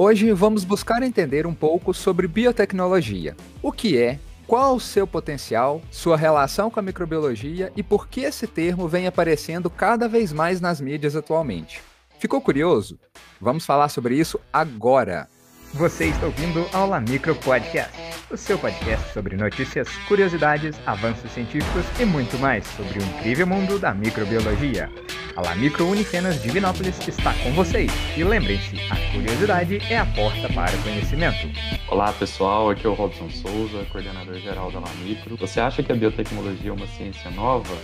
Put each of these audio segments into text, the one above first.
Hoje vamos buscar entender um pouco sobre biotecnologia. O que é, qual o seu potencial, sua relação com a microbiologia e por que esse termo vem aparecendo cada vez mais nas mídias atualmente. Ficou curioso? Vamos falar sobre isso agora. Você está ouvindo Aula Micro Podcast, o seu podcast sobre notícias, curiosidades, avanços científicos e muito mais sobre o incrível mundo da microbiologia. A Micro Unifenas Divinópolis está com vocês. E lembrem-se, a curiosidade é a porta para o conhecimento. Olá pessoal, aqui é o Robson Souza, coordenador geral da La Micro. Você acha que a biotecnologia é uma ciência nova?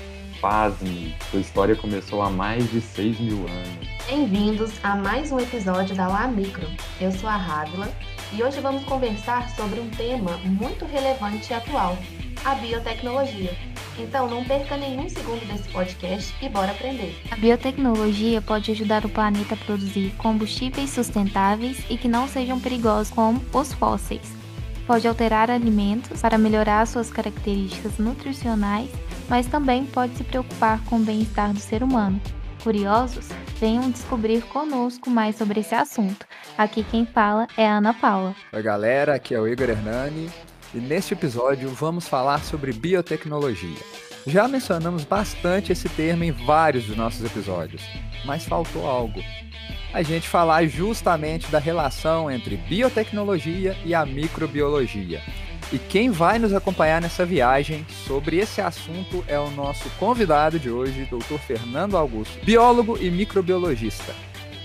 Pasme, sua história começou há mais de 6 mil anos. Bem-vindos a mais um episódio da La Micro. Eu sou a Rávila e hoje vamos conversar sobre um tema muito relevante e atual, a biotecnologia. Então não perca nenhum segundo desse podcast e bora aprender. A biotecnologia pode ajudar o planeta a produzir combustíveis sustentáveis e que não sejam perigosos como os fósseis. Pode alterar alimentos para melhorar suas características nutricionais mas também pode se preocupar com o bem-estar do ser humano. Curiosos? Venham descobrir conosco mais sobre esse assunto. Aqui quem fala é a Ana Paula. Oi, galera, aqui é o Igor Hernani e neste episódio vamos falar sobre biotecnologia. Já mencionamos bastante esse termo em vários dos nossos episódios, mas faltou algo. A gente falar justamente da relação entre biotecnologia e a microbiologia. E quem vai nos acompanhar nessa viagem sobre esse assunto é o nosso convidado de hoje, Dr. Fernando Augusto, biólogo e microbiologista.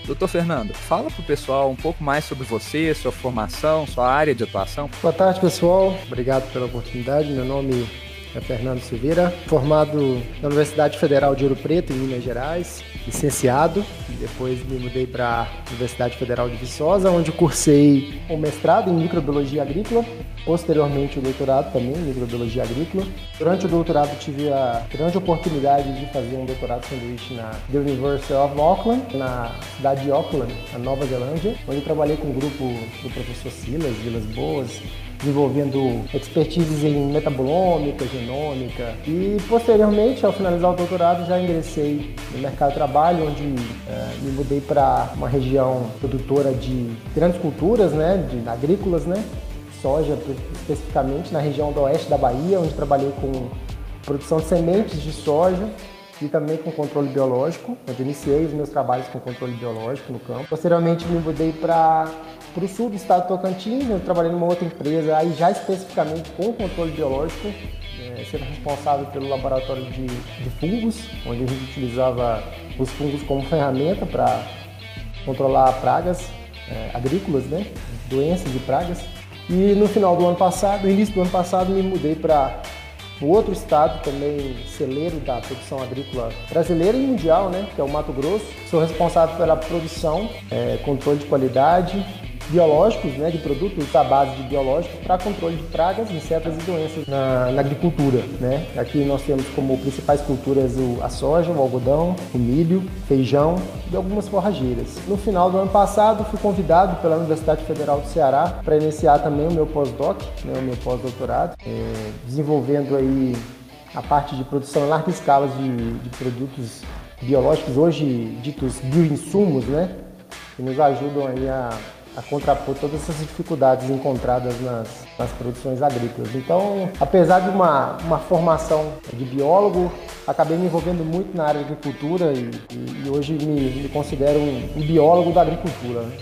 Doutor Fernando, fala para o pessoal um pouco mais sobre você, sua formação, sua área de atuação. Boa tarde, pessoal. Obrigado pela oportunidade. Meu nome é Fernando Silveira, formado na Universidade Federal de Ouro Preto, em Minas Gerais, licenciado. Depois me mudei para a Universidade Federal de Viçosa, onde cursei o mestrado em microbiologia agrícola, posteriormente o doutorado também em microbiologia agrícola. Durante o doutorado tive a grande oportunidade de fazer um doutorado sanduíche na The University of Auckland, na cidade de Auckland, na Nova Zelândia, onde trabalhei com o grupo do professor Silas, Vilas Boas, desenvolvendo expertises em metabolômica, genômica e posteriormente, ao finalizar o doutorado, já ingressei no mercado de trabalho, onde uh, me mudei para uma região produtora de grandes culturas, né, de agrícolas, né, soja especificamente na região do oeste da Bahia, onde trabalhei com produção de sementes de soja e também com controle biológico, onde iniciei os meus trabalhos com controle biológico no campo. Posteriormente me mudei para para o sul do estado de Tocantins, eu trabalhei numa outra empresa, aí já especificamente com controle biológico, é, sendo responsável pelo laboratório de, de fungos, onde a gente utilizava os fungos como ferramenta para controlar pragas é, agrícolas, né? doenças e pragas. E no final do ano passado, início do ano passado, me mudei para outro estado também celeiro da produção agrícola brasileira e mundial, né, que é o Mato Grosso. Sou responsável pela produção, é, controle de qualidade biológicos, né, de produtos à base de biológicos para controle de pragas, insetos e doenças na, na, agricultura. Né? Aqui nós temos como principais culturas o, a soja, o algodão, o milho, feijão e algumas forrageiras. No final do ano passado, fui convidado pela Universidade Federal do Ceará para iniciar também o meu pós-doc, né, o meu pós-doutorado, é, desenvolvendo aí a parte de produção em larga escala de, de produtos biológicos, hoje ditos bioinsumos, né, que nos ajudam aí a a contrapor todas essas dificuldades encontradas nas, nas produções agrícolas. Então, apesar de uma, uma formação de biólogo, acabei me envolvendo muito na área de agricultura e, e, e hoje me, me, considero um, um, biólogo da agricultura. Né?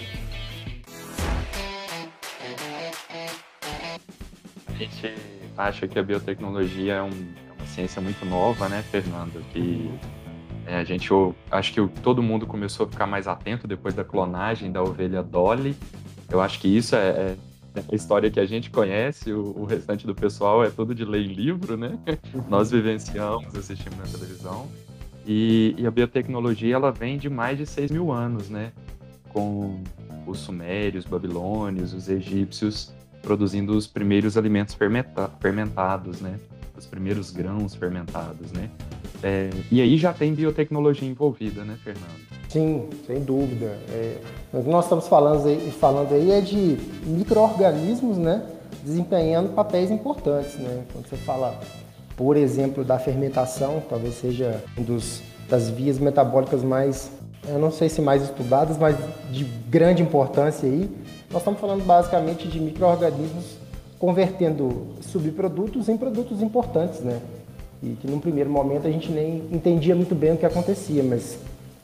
A gente acha que a biotecnologia é, um, é uma ciência muito nova, né, Fernando? Que a gente, eu, acho que todo mundo começou a ficar mais atento depois da clonagem da ovelha Dolly. Eu acho que isso é, é a história que a gente conhece, o, o, restante do pessoal é tudo de ler em livro, né? Uhum. Nós vivenciamos, assistimos na televisão. E, e, a biotecnologia, ela vem de mais de 6 mil anos, né? Com os sumérios, babilônios, os egípcios produzindo os primeiros alimentos fermenta fermentados, né? Os primeiros grãos fermentados, né? É, e aí já tem biotecnologia envolvida, né, Fernando? Sim, sem dúvida. É, o que nós estamos falando aí, falando aí é de micro-organismos, né, desempenhando papéis importantes, né? Quando você fala, por exemplo, da fermentação, talvez seja um dos das vias metabólicas mais eu não sei se mais estudadas, mas de grande importância aí. Nós estamos falando basicamente de micro-organismos convertendo subprodutos em produtos importantes, né? E que num primeiro momento a gente nem entendia muito bem o que acontecia, mas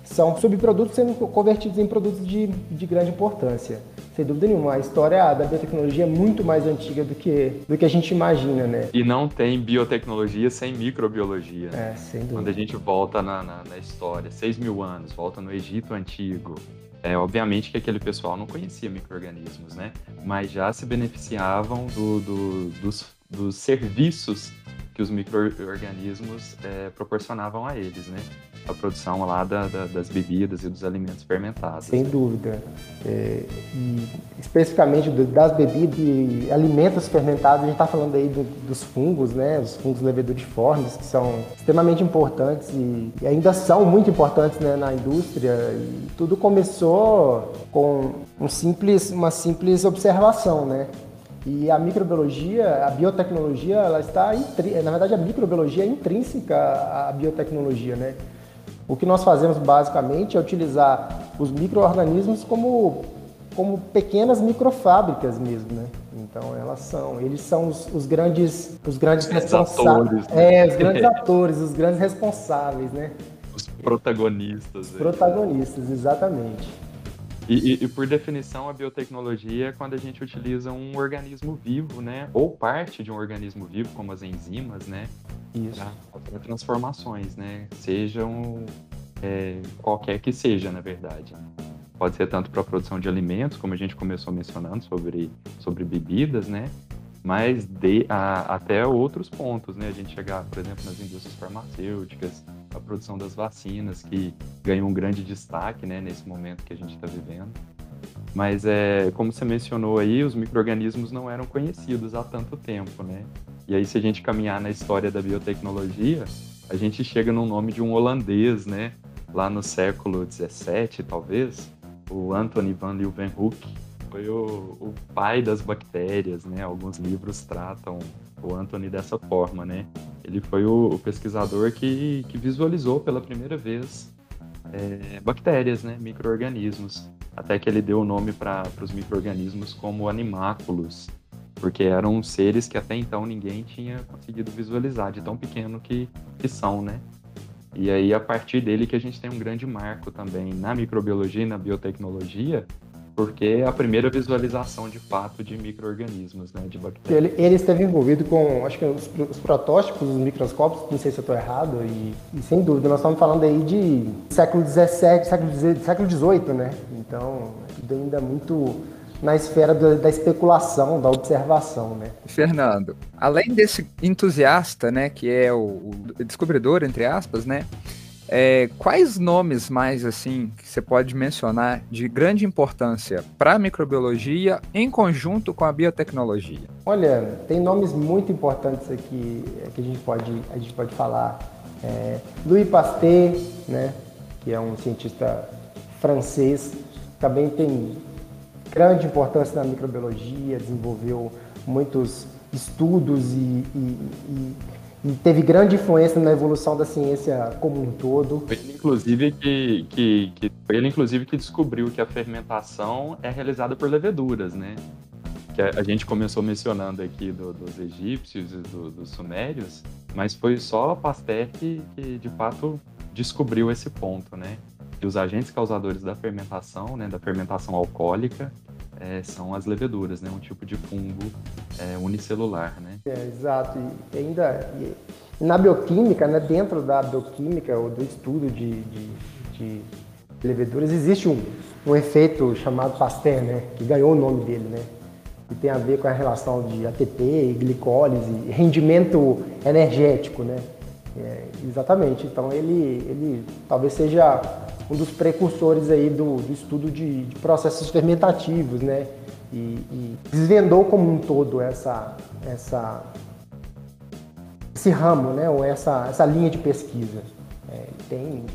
são subprodutos sendo convertidos em produtos de, de grande importância. Sem dúvida nenhuma, a história da biotecnologia é muito mais antiga do que, do que a gente imagina, né? E não tem biotecnologia sem microbiologia. É, sem dúvida. Quando a gente volta na, na, na história, 6 mil anos, volta no Egito Antigo, é, obviamente que aquele pessoal não conhecia micro-organismos, né? Mas já se beneficiavam do, do, dos, dos serviços que os micro-organismos é, proporcionavam a eles, né? A produção lá da, da, das bebidas e dos alimentos fermentados. Sem dúvida. É, e especificamente das bebidas e alimentos fermentados, a gente está falando aí do, dos fungos, né? Os fungos leveduriformes, que são extremamente importantes e, e ainda são muito importantes né, na indústria. E tudo começou com um simples, uma simples observação, né? E a microbiologia, a biotecnologia, ela está na verdade a microbiologia é intrínseca à biotecnologia, né? O que nós fazemos basicamente é utilizar os microorganismos como como pequenas microfábricas mesmo, né? Então elas são, eles são os, os grandes, os grandes responsáveis, né? é, os grandes atores, os grandes responsáveis, né? Os protagonistas. Os protagonistas, exatamente. E, e, e, por definição, a biotecnologia é quando a gente utiliza um organismo vivo, né? Ou parte de um organismo vivo, como as enzimas, né? Isso. Para transformações, né? Sejam é, qualquer que seja, na verdade. Pode ser tanto para a produção de alimentos, como a gente começou mencionando sobre, sobre bebidas, né? Mas de, a, até outros pontos, né? A gente chegar, por exemplo, nas indústrias farmacêuticas, a produção das vacinas, que ganhou um grande destaque né, nesse momento que a gente está vivendo. Mas, é, como você mencionou aí, os micro-organismos não eram conhecidos há tanto tempo, né? E aí, se a gente caminhar na história da biotecnologia, a gente chega no nome de um holandês, né? Lá no século XVII, talvez, o Anthony van Leeuwenhoek, foi o, o pai das bactérias, né? Alguns livros tratam o Anthony dessa forma, né? Ele foi o, o pesquisador que, que visualizou pela primeira vez é, bactérias, né? Micro-organismos. Até que ele deu o nome para os micro-organismos como animáculos, porque eram seres que até então ninguém tinha conseguido visualizar, de tão pequeno que, que são, né? E aí, a partir dele, que a gente tem um grande marco também na microbiologia e na biotecnologia, porque é a primeira visualização de fato de micro-organismos, né, de bactérias. Ele, ele, esteve envolvido com, acho que os, os protótipos, os microscópios, não sei se eu estou errado, e, e, sem dúvida, nós estamos falando aí de século XVII, século, século XVIII, né? Então, tudo ainda muito na esfera da, da, especulação, da observação, né? Fernando, além desse entusiasta, né, que é o, o descobridor, entre aspas, né, é, quais nomes mais assim que você pode mencionar de grande importância para a microbiologia em conjunto com a biotecnologia? Olha, tem nomes muito importantes aqui é, que a gente pode, a gente pode falar. É, Louis Pasteur, né, que é um cientista francês, também tem grande importância na microbiologia, desenvolveu muitos estudos e, e, e e teve grande influência na evolução da ciência como um todo. Ele, inclusive, que, que, que, ele, inclusive, que descobriu que a fermentação é realizada por leveduras, né? Que a, a gente começou mencionando aqui do, dos egípcios e do, dos sumérios, mas foi só Pasteur que, que, de fato, descobriu esse ponto, né? Que os agentes causadores da fermentação, né, da fermentação alcoólica, é, são as leveduras, né? Um tipo de fungo é, unicelular, né? É, exato. E ainda e, na bioquímica, né, dentro da bioquímica ou do estudo de, de, de leveduras, existe um, um efeito chamado Pasteur, né? Que ganhou o nome dele, né? Que tem a ver com a relação de ATP, glicólise, rendimento energético, né? É, exatamente. Então ele, ele talvez seja um dos precursores aí do, do estudo de, de, processos fermentativos, né? E, e, desvendou como um todo essa, essa, esse ramo, né? Ou essa, essa linha de pesquisa. É, tem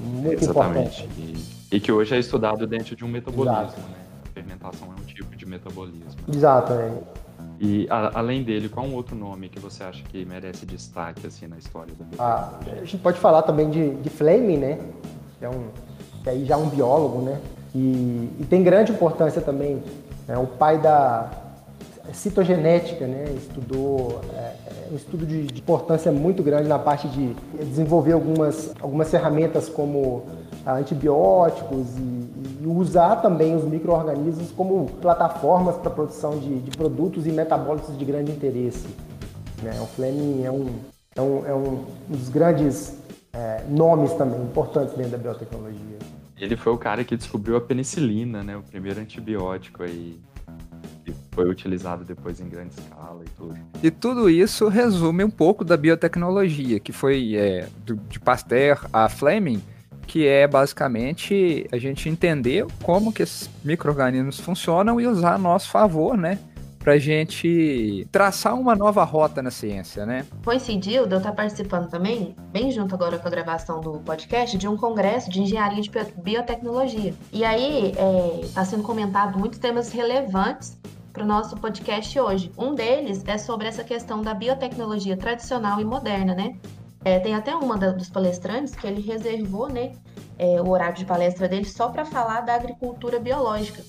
muito Exatamente. importante. E, e, que hoje é estudado dentro de um metabolismo, Exato. né? A fermentação é um tipo de metabolismo. Exato, é. E a, além dele, qual um outro nome que você acha que merece destaque assim na história do ah, A gente pode falar também de, de Fleming, né? É um, que aí já é um biólogo, né? E, e tem grande importância também, é o pai da citogenética, né? Estudou é, é, um estudo de, de, importância muito grande na parte de desenvolver algumas, algumas ferramentas como antibióticos e, e usar também os micro-organismos como plataformas para produção de, de, produtos e metabólicos de grande interesse. Né? O Fleming é um, é um, é um dos grandes é, nomes também importantes dentro da biotecnologia. Ele foi o cara que descobriu a penicilina, né? O primeiro antibiótico aí que foi utilizado depois em grande escala e tudo. E tudo isso resume um pouco da biotecnologia, que foi é, do, de Pasteur a Fleming, que é basicamente a gente entender como que esses micro-organismos funcionam e usar a nosso favor, né? Pra gente traçar uma nova rota na ciência, né? Coincidiu de eu estar participando também, bem junto agora com a gravação do podcast, de um congresso de engenharia de biotecnologia. E aí está é, sendo comentado muitos temas relevantes para o nosso podcast hoje. Um deles é sobre essa questão da biotecnologia tradicional e moderna, né? É, tem até uma da, dos palestrantes que ele reservou né, é, o horário de palestra dele só para falar da agricultura biológica,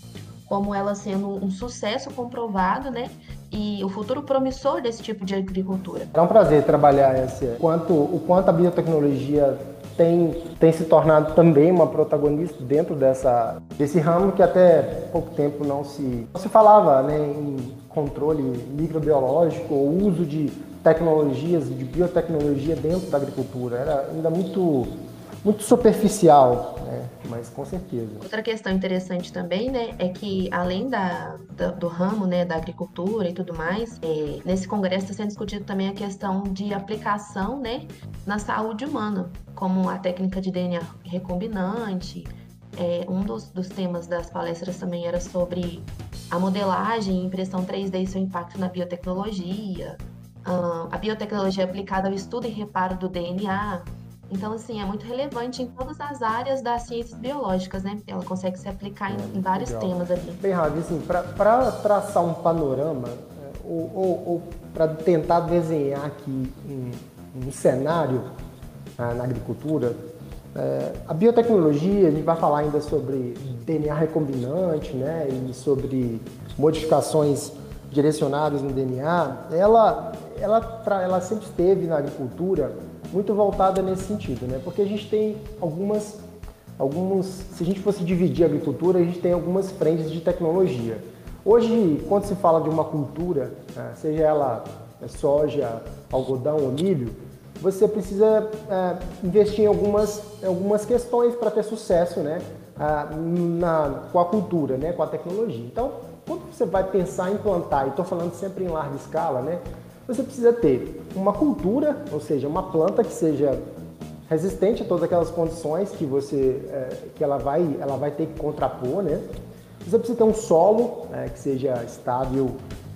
como ela sendo um sucesso comprovado, né? E o futuro promissor desse tipo de agricultura. É um prazer trabalhar esse quanto o quanto a biotecnologia tem, tem se tornado também uma protagonista dentro dessa, desse ramo que até pouco tempo não se, não se falava né, em controle microbiológico ou uso de tecnologias, de biotecnologia dentro da agricultura. Era ainda muito, muito superficial, né? mas com certeza. Outra questão interessante também, né, é que além da, da do ramo, né, da agricultura e tudo mais, é, nesse congresso está sendo discutido também a questão de aplicação, né, na saúde humana, como a técnica de DNA recombinante. É, um dos, dos temas das palestras também era sobre a modelagem impressão 3D e seu impacto na biotecnologia, a biotecnologia aplicada ao estudo e reparo do DNA. Então, assim, é muito relevante em todas as áreas das ciências biológicas, né? Ela consegue se aplicar em, em vários Legal. temas ali. Bem, Ravi, assim, para traçar um panorama, é, ou, ou, ou para tentar desenhar aqui um, um cenário ah, na agricultura, é, a biotecnologia, a gente vai falar ainda sobre DNA recombinante, né? E sobre modificações direcionadas no DNA, ela ela, ela sempre esteve na agricultura muito voltada nesse sentido, né? Porque a gente tem algumas, alguns, se a gente fosse dividir a agricultura, a gente tem algumas frentes de tecnologia. Hoje, quando se fala de uma cultura, né, seja ela soja, algodão ou milho, você precisa é, investir em algumas, algumas questões para ter sucesso, né? Na, com a cultura, né? Com a tecnologia. Então, quando você vai pensar em plantar, e estou falando sempre em larga escala, né? Você precisa ter uma cultura, ou seja, uma planta que seja resistente a todas aquelas condições que você é, que ela vai ela vai ter que contrapor, né? Você precisa ter um solo é, que seja estável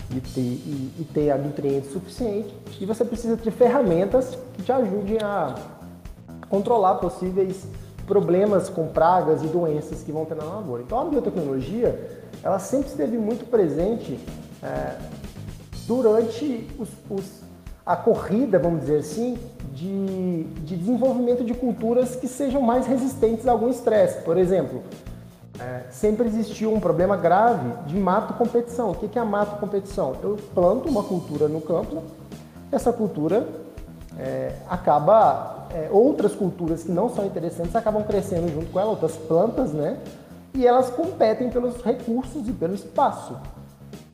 e ter, e, e ter nutrientes suficientes e você precisa ter ferramentas que te ajudem a controlar possíveis problemas com pragas e doenças que vão ter na lavoura. Então a biotecnologia ela sempre esteve muito presente é, durante os, os, a corrida, vamos dizer assim, de, de, desenvolvimento de culturas que sejam mais resistentes a algum estresse. Por exemplo, é, sempre existiu um problema grave de mato-competição. O que é a mato-competição? Eu planto uma cultura no campo, essa cultura é, acaba, é, outras culturas que não são interessantes acabam crescendo junto com ela, outras plantas, né? E elas competem pelos recursos e pelo espaço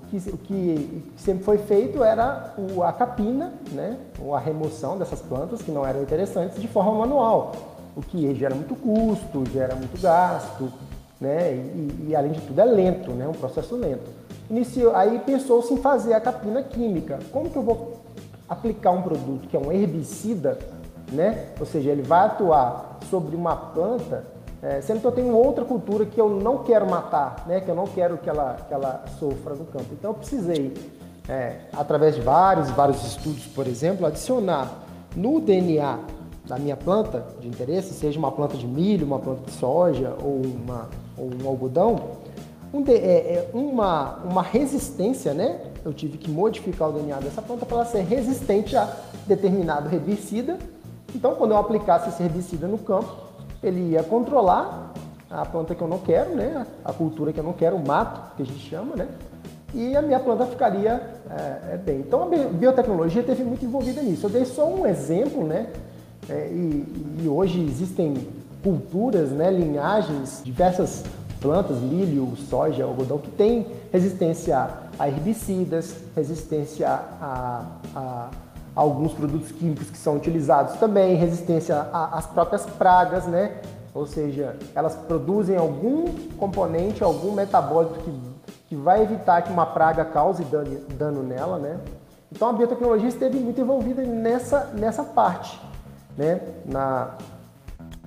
que, que sempre foi feito era o, a capina, né, ou a remoção dessas plantas que não eram interessantes de forma manual, o que gera muito custo, gera muito gasto, né, e, e além de tudo é lento, né, um processo lento. Iniciou, aí pensou-se em fazer a capina química. Como que eu vou aplicar um produto que é um herbicida, né, ou seja, ele vai atuar sobre uma planta é, sendo que eu tenho outra cultura que eu não quero matar, né? que eu não quero que ela, que ela sofra no campo. Então eu precisei, é, através de vários, vários estudos, por exemplo, adicionar no DNA da minha planta de interesse, seja uma planta de milho, uma planta de soja ou, uma, ou um algodão, um é, é uma, uma resistência, né? Eu tive que modificar o DNA dessa planta para ela ser resistente a determinado herbicida. Então, quando eu aplicasse esse herbicida no campo, ele ia controlar a planta que eu não quero, né? A cultura que eu não quero, o mato, que a gente chama, né? E a minha planta ficaria é, é bem. Então a biotecnologia teve muito envolvida nisso. Eu dei só um exemplo, né? É, e, e, hoje existem culturas, né, linhagens, diversas plantas, milho, soja, algodão, que têm resistência a herbicidas, resistência a, a, a alguns produtos químicos que são utilizados também, resistência às próprias pragas, né? Ou seja, elas produzem algum componente, algum metabólito que, que vai evitar que uma praga cause dano, dano nela, né? Então a biotecnologia esteve muito envolvida nessa, nessa parte, né? Na,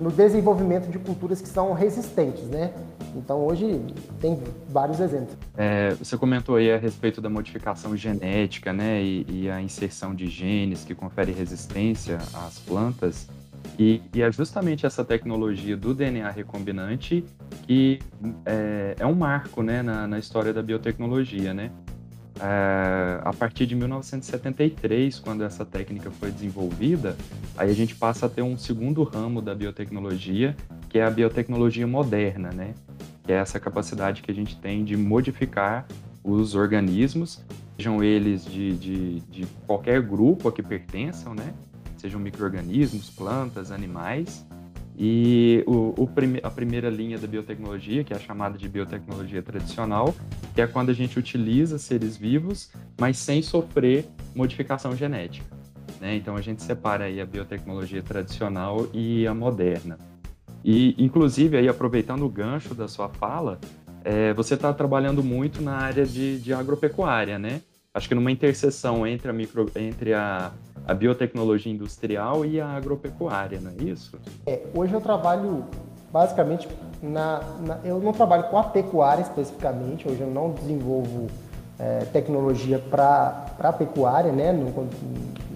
no desenvolvimento de culturas que são resistentes, né? Então hoje tem vários exemplos. É, você comentou aí a respeito da modificação genética, né? E, e a inserção de genes que confere resistência às plantas. E, e, é justamente essa tecnologia do DNA recombinante que é, é um marco né, na, na, história da biotecnologia. Né? É, a partir de 1973, quando essa técnica foi desenvolvida, aí a gente passa a ter um segundo ramo da biotecnologia, que é a biotecnologia moderna, né? que é essa capacidade que a gente tem de modificar os organismos, sejam eles de, de, de qualquer grupo a que pertençam, né? sejam micro-organismos, plantas, animais. E o, o prime a primeira linha da biotecnologia, que é a chamada de biotecnologia tradicional, que é quando a gente utiliza seres vivos, mas sem sofrer modificação genética. Né? Então a gente separa aí a biotecnologia tradicional e a moderna. E, inclusive, aí aproveitando o gancho da sua fala, é, você está trabalhando muito na área de, de agropecuária, né? Acho que numa interseção entre a, micro, entre a a biotecnologia industrial e a agropecuária, não é isso? É, hoje eu trabalho basicamente na, na, eu não trabalho com a pecuária especificamente, hoje eu não desenvolvo é, tecnologia para a pecuária, né? No,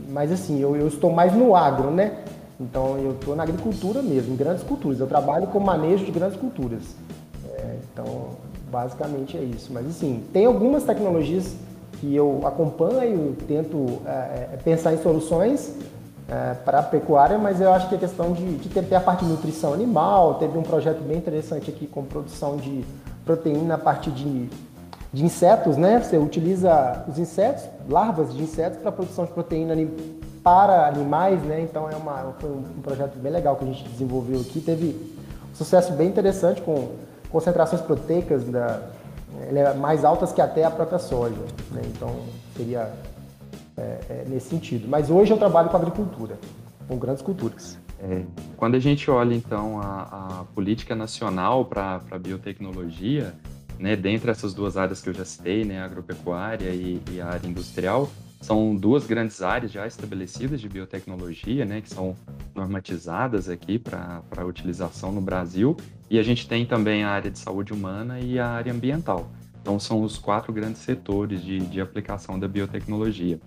mas assim, eu, eu estou mais no agro, né? Então eu estou na agricultura mesmo, em grandes culturas. Eu trabalho com manejo de grandes culturas. É, então, basicamente é isso. Mas assim, tem algumas tecnologias que eu acompanho, tento é, é, pensar em soluções é, para a pecuária, mas eu acho que a questão de, de ter, a parte de nutrição animal, teve um projeto bem interessante aqui com produção de proteína a partir de, de insetos, né? Você utiliza os insetos, larvas de insetos para produção de proteína para animais, né? Então é uma, foi um projeto bem legal que a gente desenvolveu aqui, teve um sucesso bem interessante com concentrações proteicas da, é mais altas que até a própria soja. Né? Então, seria é, é, nesse sentido. Mas hoje eu trabalho com agricultura, com grandes culturas. É, quando a gente olha, então, a, a política nacional para a biotecnologia, né, dentre essas duas áreas que eu já citei, né, a agropecuária e, e a área industrial, são duas grandes áreas já estabelecidas de biotecnologia, né, que são normatizadas aqui para a utilização no Brasil, e a gente tem também a área de saúde humana e a área ambiental. Então, são os quatro grandes setores de, de aplicação da biotecnologia.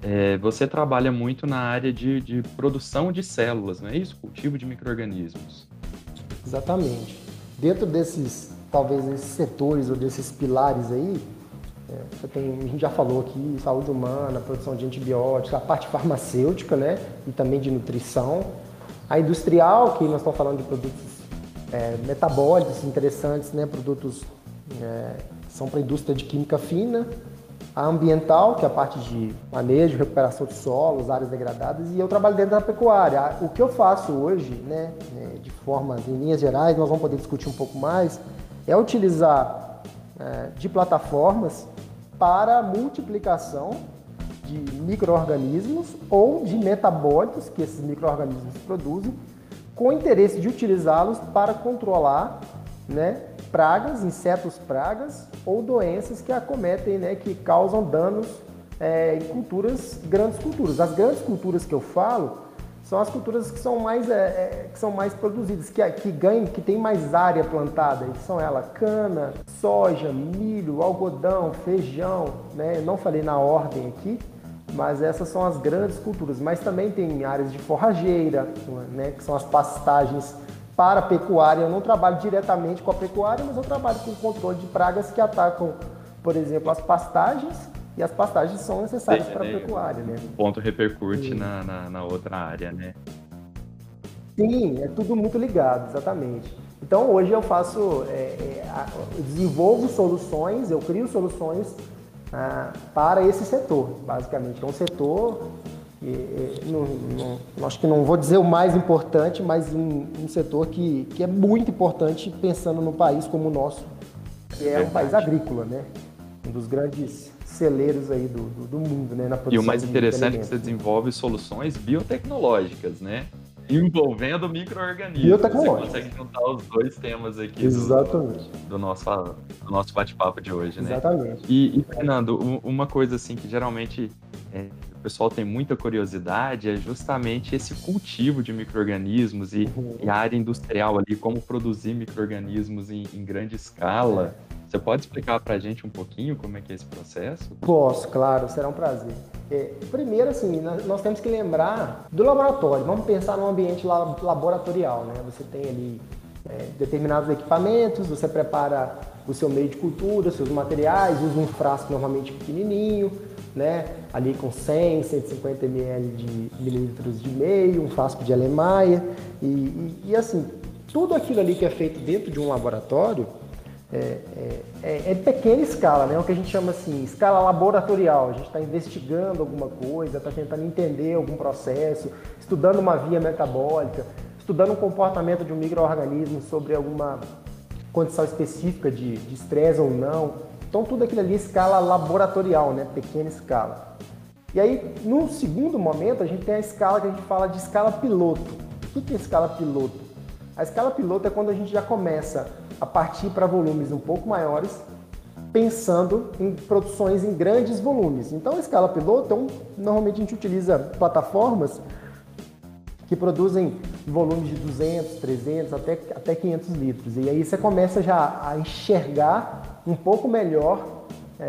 É, você trabalha muito na área de, de produção de células, não é isso? Cultivo de micro-organismos. Exatamente. Dentro desses, talvez, esses setores ou desses pilares aí, é, você tem, a gente já falou aqui, saúde humana, produção de antibióticos, a parte farmacêutica, né? E também de nutrição. A industrial, que nós estamos falando de produtos é, metabólicos interessantes, né? Produtos é, são para a indústria de química fina, a ambiental, que é a parte de manejo, recuperação de solos, áreas degradadas, e eu trabalho dentro da pecuária. O que eu faço hoje, né, né de forma, em linhas gerais, nós vamos poder discutir um pouco mais, é utilizar é, de plataformas para multiplicação de micro-organismos ou de metabólitos que esses micro-organismos produzem com interesse de utilizá-los para controlar né, pragas, insetos pragas ou doenças que acometem, né, que causam danos é, em culturas, grandes culturas. As grandes culturas que eu falo são as culturas que são mais, é, é, que são mais produzidas, que, que ganham, que tem mais área plantada. São ela cana, soja, milho, algodão, feijão. Né? Eu não falei na ordem aqui, mas essas são as grandes culturas. Mas também tem áreas de forrageira, né, que são as pastagens para a pecuária. Eu não trabalho diretamente com a pecuária, mas eu trabalho com o controle de pragas que atacam, por exemplo, as pastagens. E as pastagens são necessárias para a né? pecuária. Né? O ponto repercute na, na, na outra área, né? Sim, é tudo muito ligado, exatamente. Então hoje eu faço, é, é, eu desenvolvo soluções, eu crio soluções ah, para esse setor, basicamente. É um setor, não, não, acho que não vou dizer o mais importante, mas um, um, setor que, que é muito importante pensando no país como o nosso, que é um país agrícola, né? Um dos grandes celeiros aí do, do, do mundo, né? E o mais interessante é que você desenvolve soluções biotecnológicas, né? Envolvendo micro-organismos. Você consegue juntar os dois temas aqui Exatamente. Do, do nosso, do nosso bate-papo de hoje, né? Exatamente. E, e, Fernando, uma coisa assim que geralmente é, o pessoal tem muita curiosidade é justamente esse cultivo de micro-organismos e, uhum. e, a área industrial ali, como produzir micro-organismos em, em grande escala. É. Você pode explicar para a gente um pouquinho como é que é esse processo? Posso, claro, será um prazer. É, primeiro, assim, nós temos que lembrar do laboratório. Vamos pensar num ambiente laboratorial, né? Você tem ali é, determinados equipamentos, você prepara o seu meio de cultura, seus materiais, usa um frasco normalmente pequenininho, né? Ali com 100, 150 ml de mililitros de meio, um frasco de alemaia e, e, e assim, tudo aquilo ali que é feito dentro de um laboratório é, é, é, é, pequena escala, né? É o que a gente chama assim, escala laboratorial. A gente está investigando alguma coisa, está tentando entender algum processo, estudando uma via metabólica, estudando o comportamento de um microorganismo sobre alguma condição específica de estresse ou não. Então tudo aquilo ali é escala laboratorial, né? Pequena escala. E aí, no segundo momento, a gente tem a escala que a gente fala de escala piloto. O que é escala piloto? A escala piloto é quando a gente já começa a partir para volumes um pouco maiores, pensando em produções em grandes volumes. Então, a escala piloto, então, normalmente a gente utiliza plataformas que produzem volumes de 200, 300, até, até 500 litros. E aí você começa já a enxergar um pouco melhor é,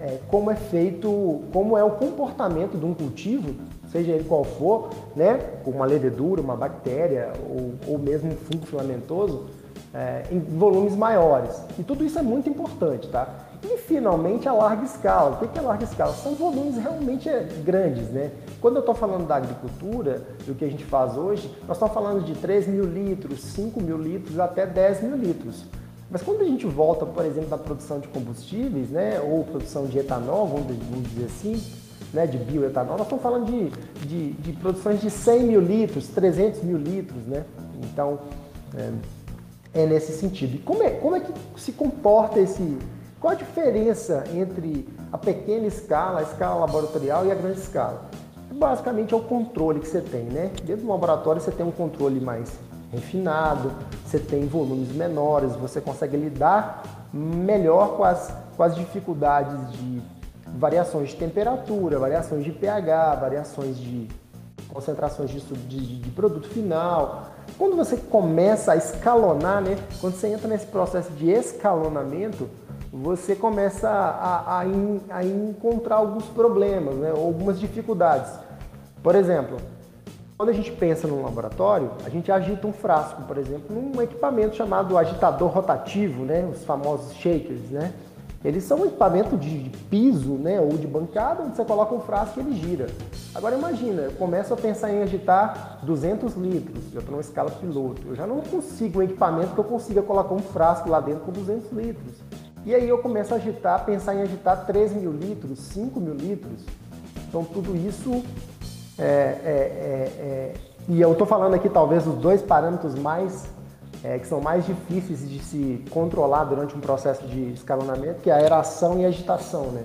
é, como é feito, como é o comportamento de um cultivo, seja ele qual for, né, uma levedura, uma bactéria ou, ou mesmo um fungo filamentoso, é, em volumes maiores. E tudo isso é muito importante, tá? E finalmente a larga escala. O que é larga escala? São volumes realmente é, grandes, né? Quando eu estou falando da agricultura, do que a gente faz hoje, nós estamos falando de 3 mil litros, 5 mil litros, até 10 mil litros. Mas quando a gente volta, por exemplo, da produção de combustíveis, né, ou produção de etanol, vamos dizer assim, né, de bioetanol, nós estamos falando de, de, de produções de 100 mil litros, 300 mil litros, né? Então, é, é nesse sentido. E como é, como é que se comporta esse. Qual a diferença entre a pequena escala, a escala laboratorial e a grande escala? Basicamente é o controle que você tem, né? Dentro do laboratório você tem um controle mais refinado, você tem volumes menores, você consegue lidar melhor com as, com as dificuldades de variações de temperatura, variações de pH, variações de concentrações de, de, de produto final, quando você começa a escalonar, né? Quando você entra nesse processo de escalonamento, você começa a, a, a encontrar alguns problemas, né? algumas dificuldades. Por exemplo, quando a gente pensa num laboratório, a gente agita um frasco, por exemplo, num equipamento chamado agitador rotativo, né? os famosos shakers. Né? Eles são um equipamento de piso né, ou de bancada, onde você coloca um frasco e ele gira. Agora imagina, eu começo a pensar em agitar 200 litros, eu estou numa escala piloto. Eu já não consigo um equipamento que eu consiga colocar um frasco lá dentro com 200 litros. E aí eu começo a agitar, pensar em agitar 3 mil litros, 5 mil litros. Então tudo isso é, é, é, é e eu estou falando aqui talvez os dois parâmetros mais é, que são mais difíceis de se controlar durante um processo de escalonamento, que é a aeração e a agitação, né?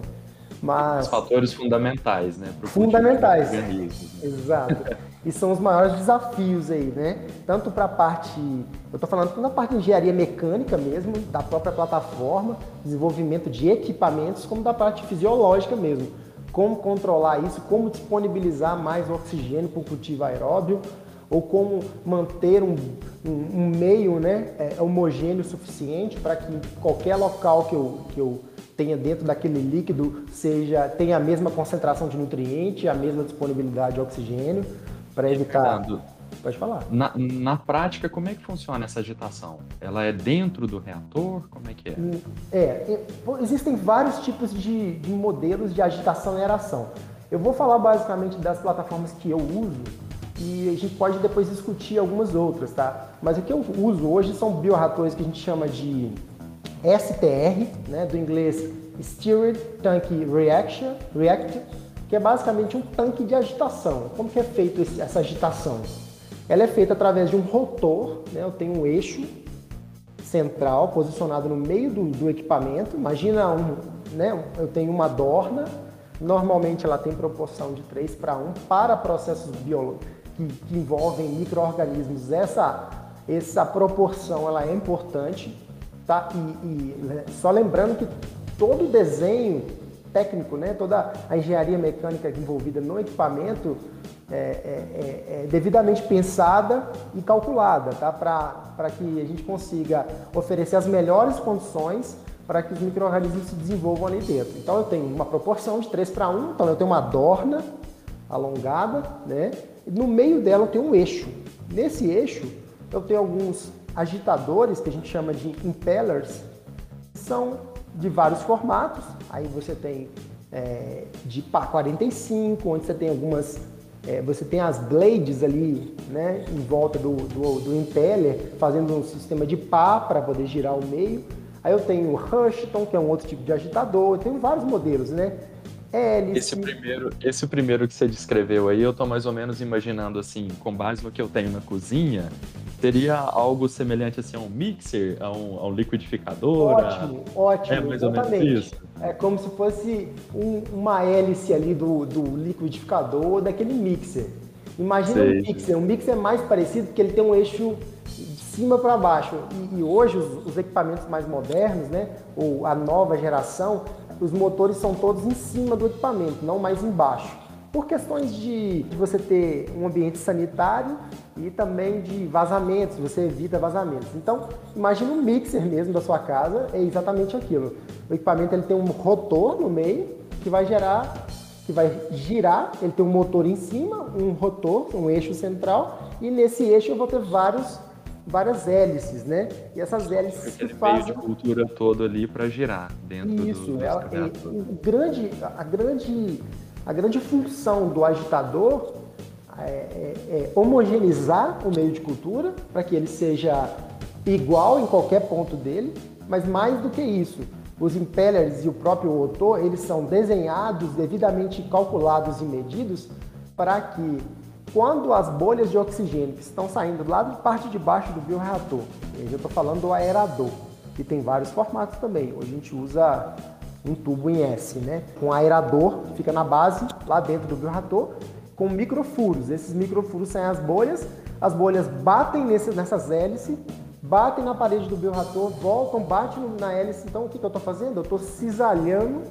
Mas... Os fatores fundamentais, né? Fundamentais. Né? Exato. e são os maiores desafios aí, né? Tanto para a parte, eu estou falando tanto na parte de engenharia mecânica mesmo, da própria plataforma, desenvolvimento de equipamentos, como da parte fisiológica mesmo. Como controlar isso, como disponibilizar mais oxigênio para o cultivo aeróbio, ou como manter um, um, um meio né, é, homogêneo suficiente para que qualquer local que eu, que eu tenha dentro daquele líquido seja tenha a mesma concentração de nutriente, a mesma disponibilidade de oxigênio, para evitar. Fernando, Pode falar. Na, na prática, como é que funciona essa agitação? Ela é dentro do reator? Como é que é? É, é existem vários tipos de, de modelos de agitação e aeração. Eu vou falar basicamente das plataformas que eu uso e a gente pode depois discutir algumas outras, tá? Mas o que eu uso hoje são bioreatores que a gente chama de STR, né, do inglês Steered Tank Reaction, Reactor, que é basicamente um tanque de agitação. Como que é feito esse, essa agitação? Ela é feita através de um rotor, né, eu tenho um eixo central posicionado no meio do, do equipamento. Imagina, um, né, eu tenho uma dorna, normalmente ela tem proporção de 3 para 1 para processos biológicos que, que envolvem micro-organismos. Essa, essa proporção ela é importante. Tá? E, e né, só lembrando que todo desenho técnico, né, toda a engenharia mecânica envolvida no equipamento é, é, é, é devidamente pensada e calculada, tá? para que a gente consiga oferecer as melhores condições para que os micro-organismos se desenvolvam ali dentro. Então eu tenho uma proporção de 3 para 1, então eu tenho uma dorna alongada, né? No meio dela eu tenho um eixo. Nesse eixo eu tenho alguns agitadores que a gente chama de impellers, que são de vários formatos. Aí você tem é, de pá 45, onde você tem algumas. É, você tem as blades ali né, em volta do, do, do impeller, fazendo um sistema de pá para poder girar o meio. Aí eu tenho o Rushton, que é um outro tipo de agitador. Eu tenho vários modelos, né? Esse primeiro, esse primeiro que você descreveu aí, eu tô mais ou menos imaginando assim, com base no que eu tenho na cozinha, seria algo semelhante assim a um mixer, a um, a um liquidificador? Ótimo, a... ótimo. É mais exatamente. ou menos isso. É como se fosse um, uma hélice ali do, do liquidificador daquele mixer. Imagina Sei. um mixer. Um mixer é mais parecido porque ele tem um eixo de cima para baixo. E, e hoje os, os, equipamentos mais modernos, né, ou a nova geração, os motores são todos em cima do equipamento, não mais embaixo. Por questões de, você ter um ambiente sanitário e também de vazamentos, você evita vazamentos. Então, imagine um mixer mesmo da sua casa, é exatamente aquilo. O equipamento ele tem um rotor no meio que vai gerar, que vai girar, ele tem um motor em cima, um rotor, um eixo central, e nesse eixo eu vou ter vários várias hélices, né? E essas hélices que fazem... meio de cultura todo ali para girar dentro Isso, do, ela, é, o grande, a grande, a grande função do agitador é, é, é homogeneizar o meio de cultura para que ele seja igual em qualquer ponto dele, mas mais do que isso, os impellers e o próprio rotor, eles são desenhados, devidamente calculados e medidos para que quando as bolhas de oxigênio que estão saindo lá da parte de baixo do bioreator, eu estou falando do aerador, que tem vários formatos também. Hoje a gente usa um tubo em S, né? Com aerador, fica na base, lá dentro do bioreator, com microfuros. Esses microfuros saem as bolhas, as bolhas batem nesse, nessas hélices, batem na parede do bioreator, voltam, batem na hélice. Então o que, que eu estou fazendo? Eu estou cisalhando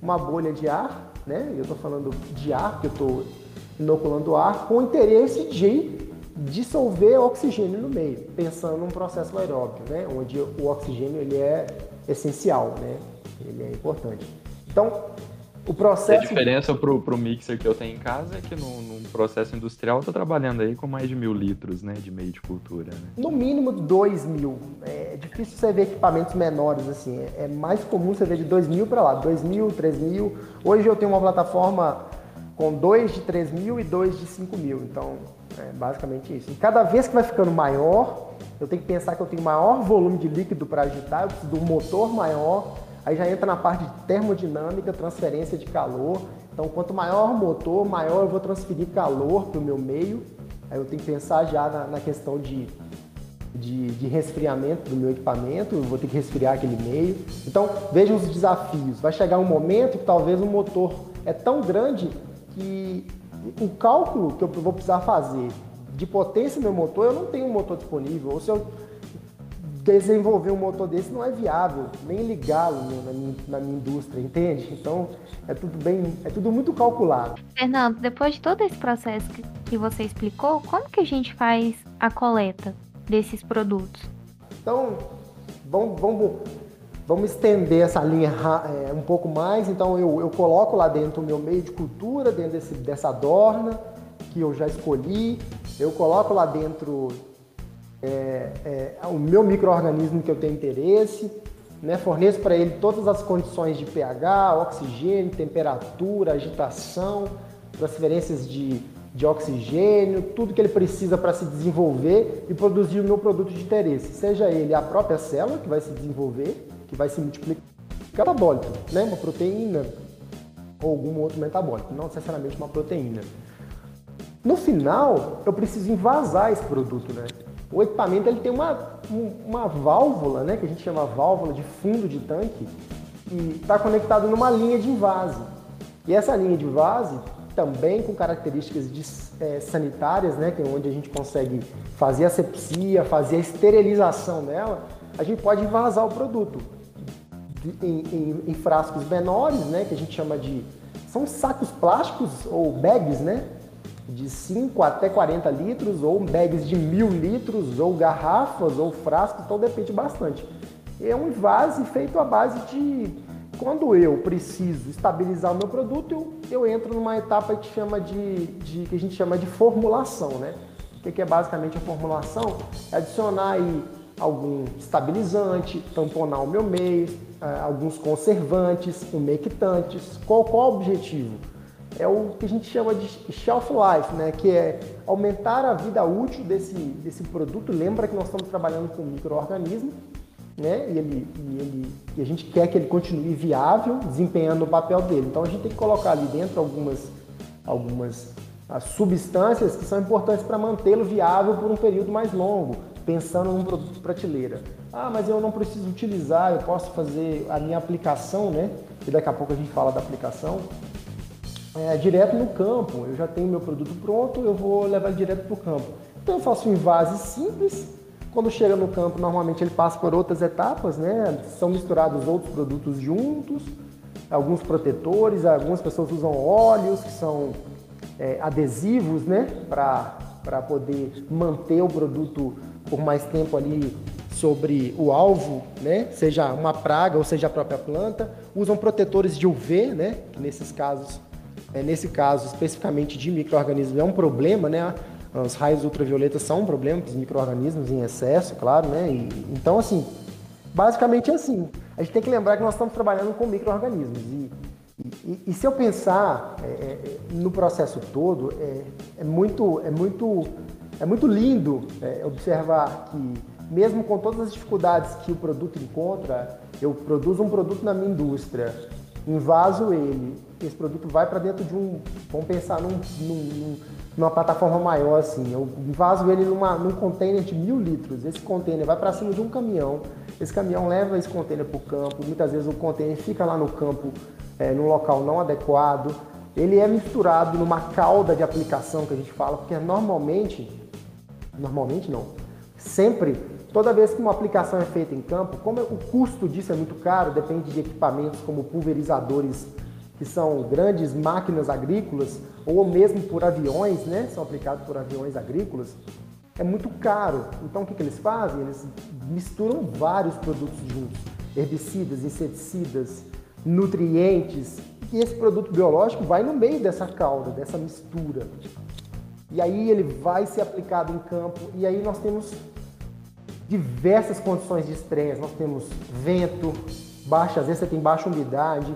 uma bolha de ar, né? Eu estou falando de ar, porque eu estou inoculando ar com o interesse de dissolver oxigênio no meio, pensando num processo aeróbio, né? onde o oxigênio ele é essencial, né? ele é importante. Então, o processo... A diferença para o mixer que eu tenho em casa é que no, num processo industrial eu estou trabalhando aí com mais de mil litros né, de meio de cultura. Né? No mínimo dois mil. É difícil você ver equipamentos menores assim. É, é mais comum você ver de dois mil para lá, dois mil, três mil. Hoje eu tenho uma plataforma com dois de 3 mil e dois de 5 mil. Então, é basicamente isso. E cada vez que vai ficando maior, eu tenho que pensar que eu tenho maior volume de líquido para agitar, eu um motor maior, aí já entra na parte de termodinâmica, transferência de calor. Então, quanto maior o motor, maior eu vou transferir calor para o meu meio. Aí eu tenho que pensar já na, na questão de, de, de, resfriamento do meu equipamento, eu vou ter que resfriar aquele meio. Então, vejam os desafios. Vai chegar um momento que talvez o motor é tão grande que o cálculo que eu vou precisar fazer de potência do meu motor, eu não tenho um motor disponível. Ou se eu desenvolver um motor desse, não é viável, nem ligá-lo na minha, na minha indústria, entende? Então, é tudo bem, é tudo muito calculado. Fernando, depois de todo esse processo que, que você explicou, como que a gente faz a coleta desses produtos? Então, vamos, vamos Vamos estender essa linha é, um pouco mais, então eu, eu coloco lá dentro o meu meio de cultura, dentro desse, dessa adorna que eu já escolhi, eu coloco lá dentro é, é, o meu microorganismo que eu tenho interesse, né? forneço para ele todas as condições de pH, oxigênio, temperatura, agitação, transferências de, de oxigênio, tudo que ele precisa para se desenvolver e produzir o meu produto de interesse. Seja ele a própria célula que vai se desenvolver, que vai se multiplicar, metabólico, né? uma proteína ou algum outro metabólico, não necessariamente uma proteína. No final, eu preciso invasar esse produto, né? O equipamento ele tem uma, uma válvula, né, que a gente chama válvula de fundo de tanque, que está conectado numa linha de invase. E essa linha de invase também com características de, é, sanitárias, né, que é onde a gente consegue fazer a sepsia, fazer a esterilização dela, a gente pode vazar o produto em, em, em, frascos menores, né, que a gente chama de são sacos plásticos ou bags, né, de 5 até 40 litros, ou bags de mil litros, ou garrafas, ou frascos, então depende bastante. É um invase feito à base de quando eu preciso estabilizar o meu produto, eu, eu entro numa etapa que, chama de, de, que a gente chama de formulação, né? O que é basicamente a formulação? É adicionar aí algum estabilizante, tamponar o meu meio, alguns conservantes, umectantes. Qual, qual o objetivo? É o que a gente chama de shelf life, né? que é aumentar a vida útil desse, desse produto. Lembra que nós estamos trabalhando com micro-organismo né? E, ele, e, ele, e a gente quer que ele continue viável, desempenhando o papel dele. Então a gente tem que colocar ali dentro algumas, algumas as substâncias que são importantes para mantê-lo viável por um período mais longo, pensando num produto prateleira. Ah, mas eu não preciso utilizar, eu posso fazer a minha aplicação, né? E daqui a pouco a gente fala da aplicação. É, direto no campo, eu já tenho meu produto pronto, eu vou levar ele direto para o campo. Então eu faço um invase simples, quando chega no campo, normalmente ele passa por outras etapas, né? São misturados outros produtos juntos, alguns protetores, algumas pessoas usam óleos que são é, adesivos, né? Para poder manter o produto por mais tempo ali sobre o alvo, né? Seja uma praga ou seja a própria planta. Usam protetores de UV, né? Que nesses casos, é, nesse caso especificamente de micro-organismos é um problema, né? Os raios ultravioletas são um problema para os micro-organismos em excesso, claro, né? E, então, assim, basicamente é assim. A gente tem que lembrar que nós estamos trabalhando com micro-organismos. E, e, e, se eu pensar é, é, no processo todo, é, é, muito, é, muito, é muito lindo é, observar que, mesmo com todas as dificuldades que o produto encontra, eu produzo um produto na minha indústria, invaso ele, esse produto vai para dentro de um. Vamos pensar num, num, numa plataforma maior assim. Eu invaso ele numa, num container de mil litros. Esse container vai para cima de um caminhão. Esse caminhão leva esse container para o campo. Muitas vezes o container fica lá no campo, é, num local não adequado. Ele é misturado numa cauda de aplicação que a gente fala, porque normalmente, normalmente não, sempre, toda vez que uma aplicação é feita em campo, como o custo disso é muito caro, depende de equipamentos como pulverizadores que são grandes máquinas agrícolas, ou mesmo por aviões, né? São aplicados por aviões agrícolas. É muito caro. Então o que, que eles fazem? Eles misturam vários produtos juntos: herbicidas, inseticidas, nutrientes. E esse produto biológico vai no meio dessa cauda, dessa mistura. E aí ele vai ser aplicado em campo. E aí nós temos diversas condições de estresse. Nós temos vento, baixa, às vezes você tem baixa umidade,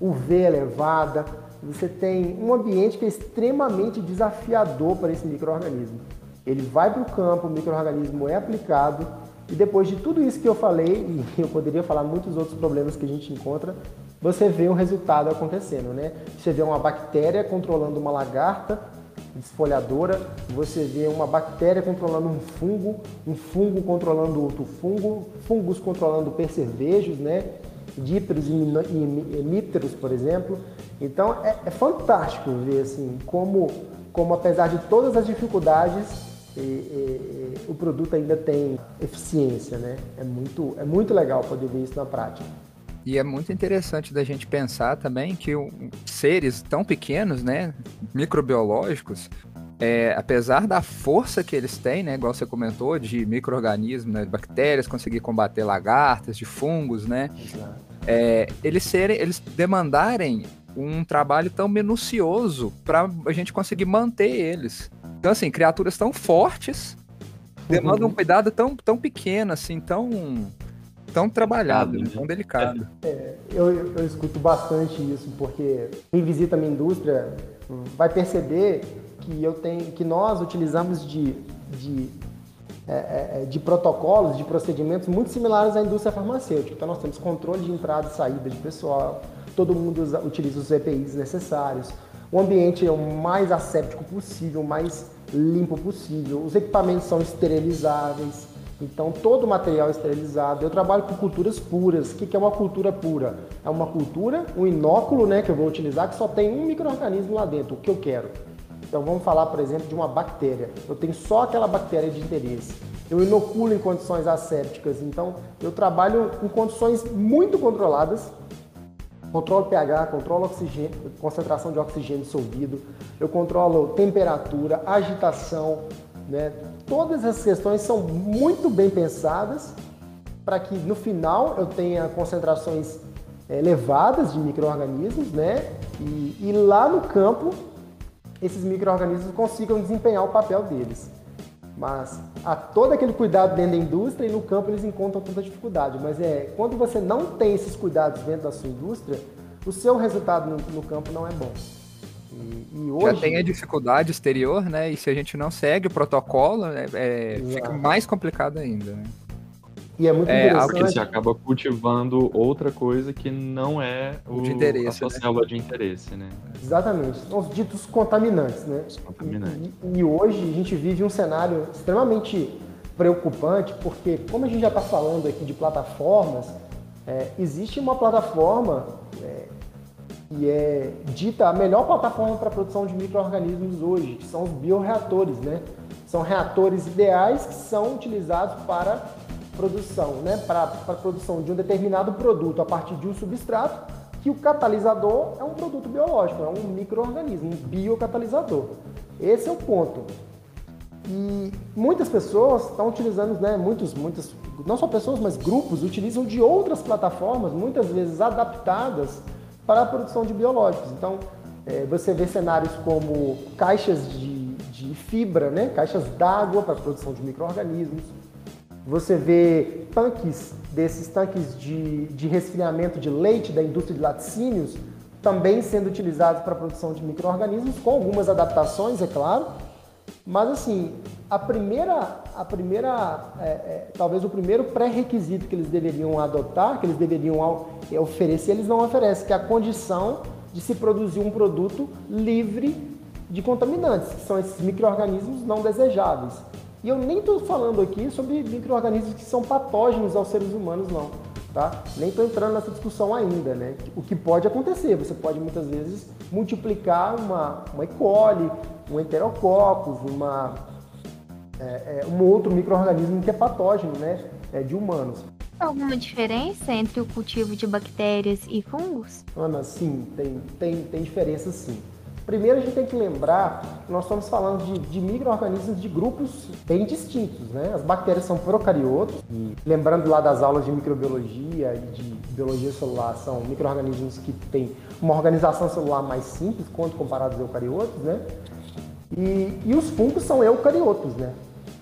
UV elevada, você tem um ambiente que é extremamente desafiador para esse microorganismo. Ele vai para o campo, o microorganismo é aplicado e depois de tudo isso que eu falei, e eu poderia falar muitos outros problemas que a gente encontra, você vê o resultado acontecendo, né? Você vê uma bactéria controlando uma lagarta desfolhadora, você vê uma bactéria controlando um fungo, um fungo controlando outro fungo, fungos controlando percevejos, né? dípteros e hemípteros, por exemplo. Então é, é, fantástico ver assim como, como apesar de todas as dificuldades, e, e, o produto ainda tem eficiência, né? É muito, é muito legal poder ver isso na prática. E é muito interessante da gente pensar também que seres tão pequenos, né, microbiológicos, é, apesar da força que eles têm, né, igual você comentou, de micro-organismos, né, bactérias, conseguir combater lagartas, de fungos, né, é, eles serem, eles demandarem um trabalho tão minucioso para a gente conseguir manter eles. Então, assim, criaturas tão fortes demandam um cuidado tão, tão pequeno, assim, tão, tão trabalhado, né? tão delicado. É, eu, eu escuto bastante isso, porque quem visita a minha indústria vai perceber que eu tenho, que nós utilizamos de, de, é, é, é, de protocolos, de procedimentos muito similares à indústria farmacêutica. Então nós temos controle de entrada e saída de pessoal, todo mundo usa, utiliza os EPIs necessários, o ambiente é o mais asséptico possível, o mais limpo possível, os equipamentos são esterilizáveis, então todo o material esterilizado. Eu trabalho com culturas puras. O que é uma cultura pura? É uma cultura, um inóculo né, que eu vou utilizar que só tem um microorganismo lá dentro, o que eu quero. Então vamos falar, por exemplo, de uma bactéria. Eu tenho só aquela bactéria de interesse. Eu inoculo em condições assépticas. Então eu trabalho em condições muito controladas. Controlo pH, controlo oxigênio, concentração de oxigênio dissolvido, eu controlo temperatura, agitação, né? Todas essas questões são muito bem pensadas para que no final eu tenha concentrações elevadas de micro-organismos, né? E, e lá no campo esses micro-organismos consigam desempenhar o papel deles. Mas há todo aquele cuidado dentro da indústria e no campo eles encontram tanta dificuldade. Mas é quando você não tem esses cuidados dentro da sua indústria, o seu resultado no, no campo não é bom. E, e hoje... Já tem a dificuldade exterior, né? E se a gente não segue o protocolo, é, é fica mais complicado ainda, né? E é muito é, interessante. Porque você acaba cultivando outra coisa que não é o, de interesse, a sua né? célula de interesse, né? Exatamente. São os ditos contaminantes, né? Os contaminantes. E, e, hoje a gente vive um cenário extremamente preocupante, porque como a gente já está falando aqui de plataformas, é, existe uma plataforma é, que é dita a melhor plataforma para a produção de micro-organismos hoje, que são os bioreatores, né? São reatores ideais que são utilizados para produção, né, para a produção de um determinado produto a partir de um substrato, que o catalisador é um produto biológico, é um microorganismo, um biocatalisador. Esse é o ponto. E muitas pessoas estão utilizando, né, muitos, muitas, não só pessoas, mas grupos utilizam de outras plataformas, muitas vezes adaptadas para a produção de biológicos. Então, é, você vê cenários como caixas de, de fibra, né, caixas d'água para a produção de micro-organismos, você vê tanques desses tanques de, de resfriamento de leite da indústria de laticínios também sendo utilizados para a produção de micro-organismos, com algumas adaptações, é claro. Mas assim, a primeira, a primeira é, é, talvez o primeiro pré-requisito que eles deveriam adotar, que eles deveriam é, oferecer, eles não oferecem, que é a condição de se produzir um produto livre de contaminantes, que são esses micro-organismos não desejáveis. E eu nem estou falando aqui sobre micro-organismos que são patógenos aos seres humanos, não. Tá? Nem estou entrando nessa discussão ainda, né? O que pode acontecer, você pode muitas vezes multiplicar uma, uma E. coli, um enterococcus, uma, é, é, um outro micro-organismo que é patógeno, né? É, de humanos. Alguma diferença entre o cultivo de bactérias e fungos? Ana, sim, tem, tem, tem diferença sim. Primeiro a gente tem que lembrar que nós estamos falando de, de micro-organismos de grupos bem distintos, né? As bactérias são procariotos, e lembrando lá das aulas de microbiologia e de biologia celular, são micro-organismos que têm uma organização celular mais simples quanto comparados aos eucariotos, né? E, e os fungos são eucariotos, né?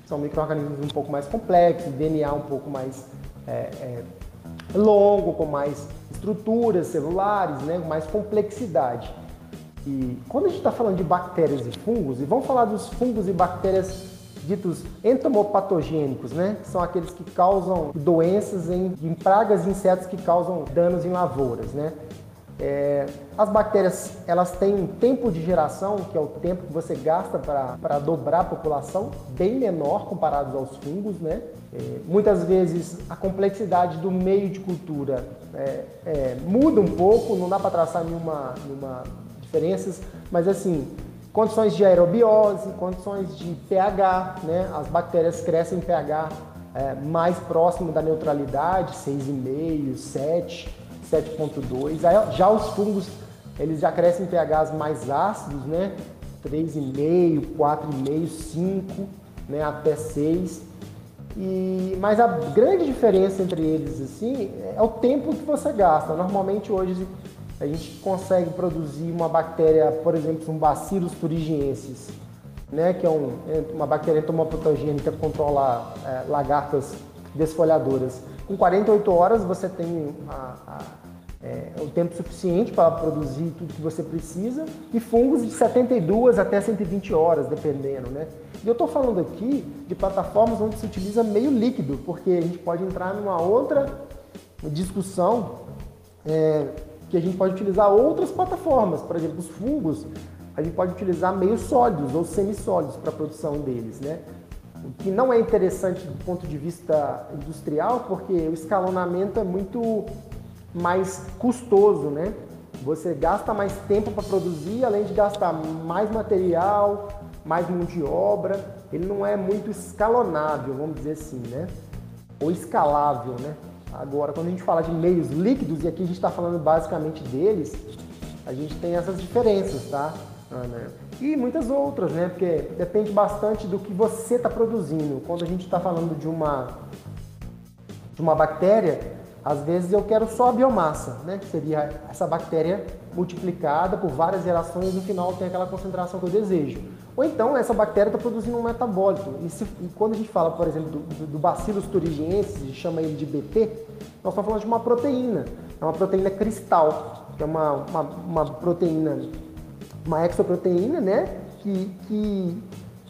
São micro-organismos um pouco mais complexos, DNA um pouco mais é, é, longo, com mais estruturas celulares, né? mais complexidade. E quando a gente está falando de bactérias e fungos, e vamos falar dos fungos e bactérias ditos entomopatogênicos, né? Que são aqueles que causam doenças em, em pragas e insetos que causam danos em lavouras, né? É, as bactérias elas têm um tempo de geração, que é o tempo que você gasta para dobrar a população, bem menor comparado aos fungos. Né? É, muitas vezes a complexidade do meio de cultura é, é muda um pouco, não dá para traçar nenhuma, nenhuma diferenças, mas assim, condições de aerobiose, condições de pH, né? As bactérias crescem em pH é, mais próximo da neutralidade, 6,5, 7, 7,2. Já os fungos, eles já crescem em pHs mais ácidos, né? 3,5, 4,5, 5, né? até 6. E, mas a grande diferença entre eles assim é o tempo que você gasta. Normalmente hoje a gente consegue produzir uma bactéria, por exemplo, um Bacillus thuringiensis, né, que é um, é uma bactéria entomopatogênica que controla é, lagartas desfolhadoras. Com 48 horas você tem a, a, é, o tempo suficiente para produzir tudo que você precisa, e fungos de 72 até 120 horas, dependendo, né? E eu estou falando aqui de plataformas onde se utiliza meio líquido, porque a gente pode entrar numa outra discussão é, que a gente pode utilizar outras plataformas, por exemplo, os fungos, a gente pode utilizar meios sólidos ou semissólidos para a produção deles, né? O que não é interessante do ponto de vista industrial, porque o escalonamento é muito mais custoso, né? Você gasta mais tempo para produzir, além de gastar mais material, mais mão de obra. Ele não é muito escalonável, vamos dizer assim, né? Ou escalável, né? Agora, quando a gente fala de meios líquidos, e aqui a gente está falando basicamente deles, a gente tem essas diferenças, tá? Ana? E muitas outras, né? Porque depende bastante do que você está produzindo. Quando a gente está falando de uma, de uma bactéria, às vezes eu quero só a biomassa, né? que seria essa bactéria multiplicada por várias gerações e no final tem aquela concentração que eu desejo. Ou então essa bactéria está produzindo um metabólito. E, se, e, quando a gente fala, por exemplo, do, do, do Bacillus thuringiensis, a gente chama ele de BP, nós estamos falando de uma proteína. É uma proteína cristal, que é uma, uma, uma proteína, uma exoproteína, né? Que, que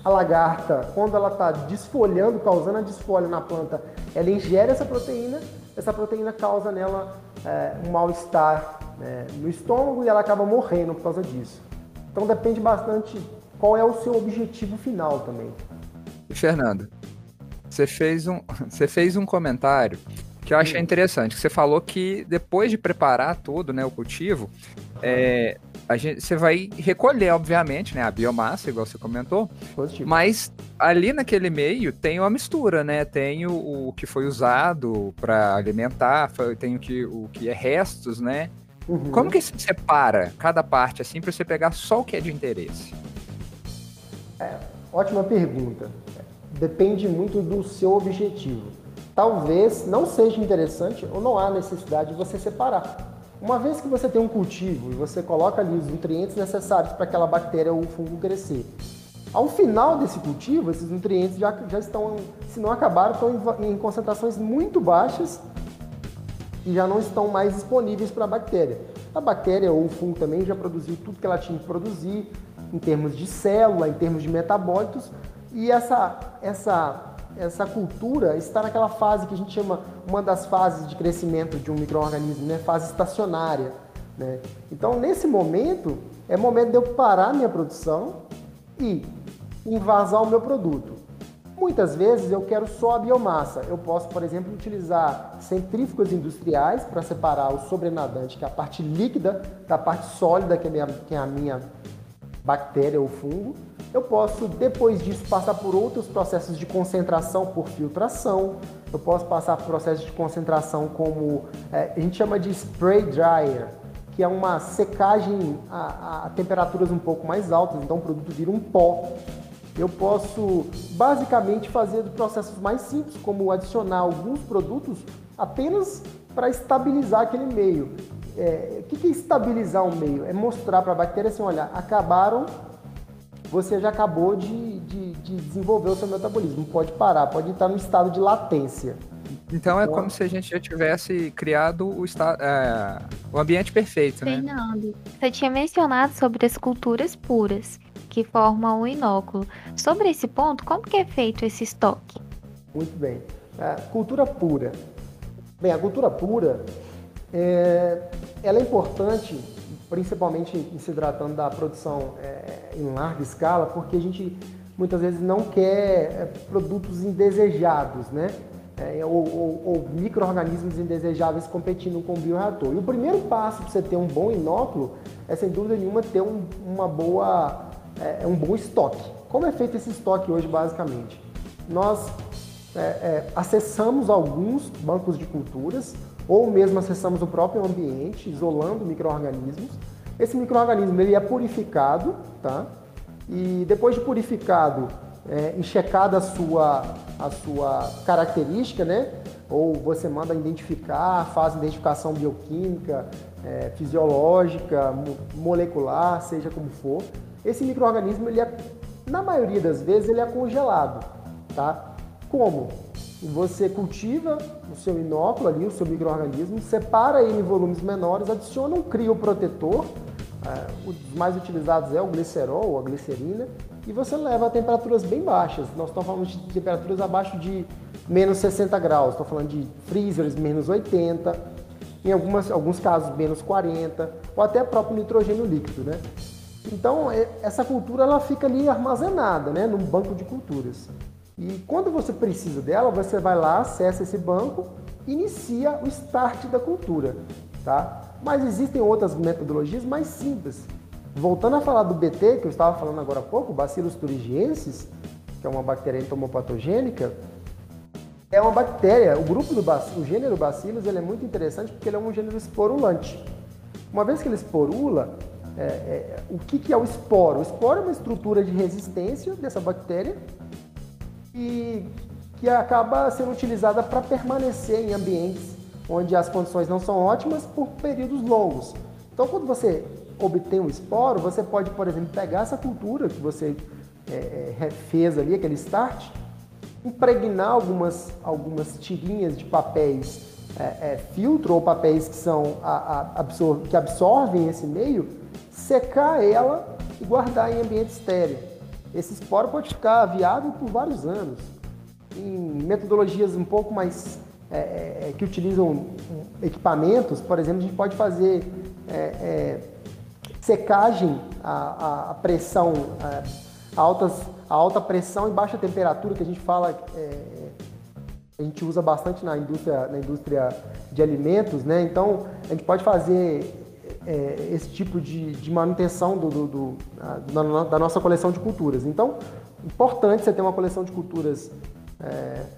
a lagarta, quando ela está desfolhando, causando a desfolha na planta, ela ingere essa proteína essa proteína causa nela é, um mal-estar né, no estômago e ela acaba morrendo por causa disso. Então depende bastante qual é o seu objetivo final também. Fernando, você fez um, você fez um comentário que eu achei interessante. Você falou que depois de preparar tudo, né, o cultivo, é, a gente, você vai recolher, obviamente, né, a biomassa, igual você comentou. Positivo. Mas ali naquele meio tem uma mistura, né? Tem o, o que foi usado para alimentar, tem o que, o que é restos, né? Uhum. Como que se separa cada parte assim para você pegar só o que é de interesse? É, ótima pergunta. Depende muito do seu objetivo. Talvez não seja interessante ou não há necessidade de você separar. Uma vez que você tem um cultivo e você coloca ali os nutrientes necessários para aquela bactéria ou fungo crescer, ao final desse cultivo, esses nutrientes já, já estão, se não acabaram, estão em, em concentrações muito baixas e já não estão mais disponíveis para a bactéria. A bactéria ou o fungo também já produziu tudo que ela tinha que produzir em termos de célula, em termos de metabólitos, e essa, essa essa cultura está naquela fase que a gente chama uma das fases de crescimento de um microorganismo, né? fase estacionária. Né? Então, nesse momento, é momento de eu parar minha produção e invasar o meu produto. Muitas vezes eu quero só a biomassa. Eu posso, por exemplo, utilizar centrífugas industriais para separar o sobrenadante, que é a parte líquida, da parte sólida, que é a minha, que é a minha bactéria ou fungo eu posso, depois disso, passar por outros processos de concentração por filtração. Eu posso passar por processos de concentração como é, a gente chama de spray dryer, que é uma secagem a, a temperaturas um pouco mais altas, então o produto vira um pó. Eu posso basicamente fazer processos mais simples, como adicionar alguns produtos apenas para estabilizar aquele meio. É, o que é estabilizar um meio? É mostrar para a bactéria assim, olha, acabaram você já acabou de, de, de, desenvolver o seu metabolismo. Pode parar, pode estar no estado de latência. Então é então, como se a gente já tivesse criado o, estado, é, o ambiente perfeito, né? Fernando, você tinha mencionado sobre as culturas puras, que formam o inóculo. Sobre esse ponto, como que é feito esse estoque? Muito bem. A cultura pura. Bem, a cultura pura, é, ela é importante principalmente em se tratando da produção é, em larga escala, porque a gente muitas vezes não quer é, produtos indesejados, né? É, ou, ou, ou micro-organismos indesejáveis competindo com o bioreator. E o primeiro passo para você ter um bom inóculo é, sem dúvida nenhuma, ter um, uma boa, é, um bom estoque. Como é feito esse estoque hoje, basicamente? Nós é, é, acessamos alguns bancos de culturas, ou mesmo acessamos o próprio ambiente, isolando micro-organismos. Esse microorganismo ele é purificado, tá? E depois de purificado, é, a sua, a sua característica, né? Ou você manda identificar, faz identificação bioquímica, é, fisiológica, molecular, seja como for. Esse microorganismo, ele é, na maioria das vezes, ele é congelado, tá? Como? Você cultiva o seu inóculo ali, o seu microorganismo, separa ele em volumes menores, adiciona um crioprotetor, é, os mais utilizados é o glicerol ou a glicerina, e você leva a temperaturas bem baixas. Nós estamos falando de temperaturas abaixo de menos 60 graus, estou falando de freezers menos 80, em algumas, alguns casos menos 40, ou até próprio nitrogênio líquido, né? Então, essa cultura ela fica ali armazenada, né, num banco de culturas. E quando você precisa dela, você vai lá, acessa esse banco, inicia o start da cultura, tá? Mas existem outras metodologias mais simples. Voltando a falar do BT, que eu estava falando agora há pouco, Bacillus thuringiensis, que é uma bactéria entomopatogênica, é uma bactéria, o grupo do o gênero Bacillus, ele é muito interessante porque ele é um gênero esporulante. Uma vez que ele esporula, é, é, o que, que é o esporo? O esporo é uma estrutura de resistência dessa bactéria e que acaba sendo utilizada para permanecer em ambientes onde as condições não são ótimas por períodos longos. Então, quando você obtém um esporo, você pode, por exemplo, pegar essa cultura que você é, é fez ali, aquele start, impregnar algumas, algumas tirinhas de papéis é, é, filtro ou papéis que, são a, a absor que absorvem esse meio, secar ela e guardar em ambiente estéreo. Esse esporo pode ficar viável por vários anos. Em metodologias um pouco mais é, é, é que utilizam equipamentos, por exemplo, a gente pode fazer é, é, secagem a, a pressão, a, altas, a alta pressão e baixa temperatura, que a gente fala, a gente usa bastante na indústria, na indústria de alimentos, né? Então, a gente pode fazer é, esse tipo de, de manutenção do, do, do da, da, nossa coleção de culturas. Então, importante você ter uma coleção de culturas é,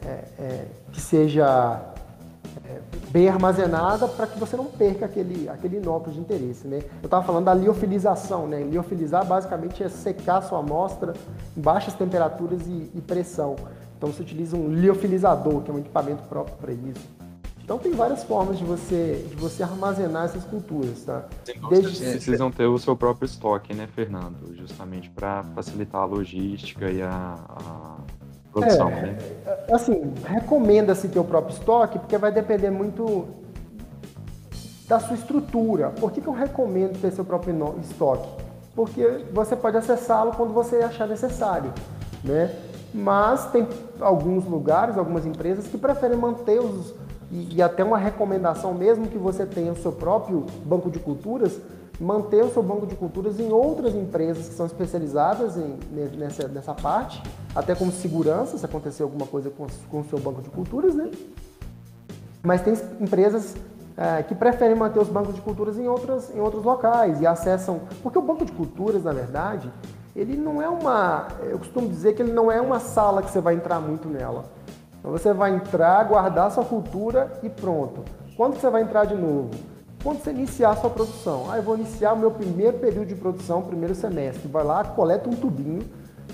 é, é que seja é, bem armazenada para que você não perca aquele, aquele inóculo de interesse. Né? Eu estava falando da liofilização. Né? Liofilizar basicamente é secar sua amostra em baixas temperaturas e, e pressão. Então você utiliza um liofilizador, que é um equipamento próprio para isso. Então tem várias formas de você, de você armazenar essas culturas, tá? Desde... Precisam ter o seu próprio estoque, né, Fernando? Justamente para facilitar a logística e a, a produção, é, né? Assim, recomenda-se ter o próprio estoque, porque vai depender muito da sua estrutura. Por que, que eu recomendo ter seu próprio estoque? Porque você pode acessá-lo quando você achar necessário, né? Mas tem alguns lugares, algumas empresas que preferem manter os e, e, até uma recomendação, mesmo que você tenha o seu próprio banco de culturas, manter o seu banco de culturas em outras empresas que são especializadas em, nessa, nessa parte, até como segurança, se acontecer alguma coisa com, com o seu banco de culturas, né? Mas tem empresas é, que preferem manter os bancos de culturas em, outras, em outros locais e acessam. Porque o banco de culturas, na verdade, ele não é uma. Eu costumo dizer que ele não é uma sala que você vai entrar muito nela. Então você vai entrar, guardar sua cultura e pronto. Quando você vai entrar de novo? Quando você iniciar a sua produção. Ah, eu vou iniciar o meu primeiro período de produção, primeiro semestre. Vai lá, coleta um tubinho,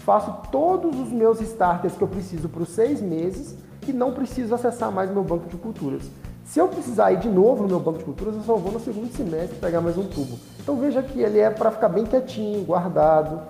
faço todos os meus starters que eu preciso para os seis meses e não preciso acessar mais meu banco de culturas. Se eu precisar ir de novo no meu banco de culturas, eu só vou no segundo semestre pegar mais um tubo. Então veja que ele é para ficar bem quietinho, guardado,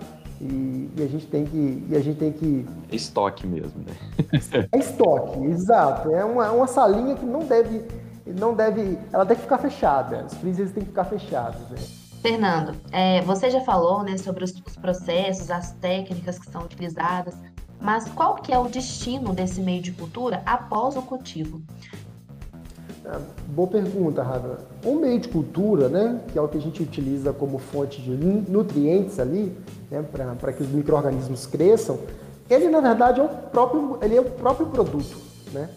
e, e, a gente tem que. E a gente tem que. É estoque mesmo, né? é estoque, exato. É uma, uma salinha que não deve. Não deve. Ela tem que ficar fechada. Os freezers têm que ficar fechados. Né? Fernando, é, você já falou né, sobre os, os processos, as técnicas que são utilizadas, mas qual que é o destino desse meio de cultura após o cultivo? Ah, boa pergunta, Rafa. O meio de cultura, né, que é o que a gente utiliza como fonte de nutrientes ali, né, para que os micro-organismos cresçam, ele na verdade é o próprio, ele é o próprio produto né,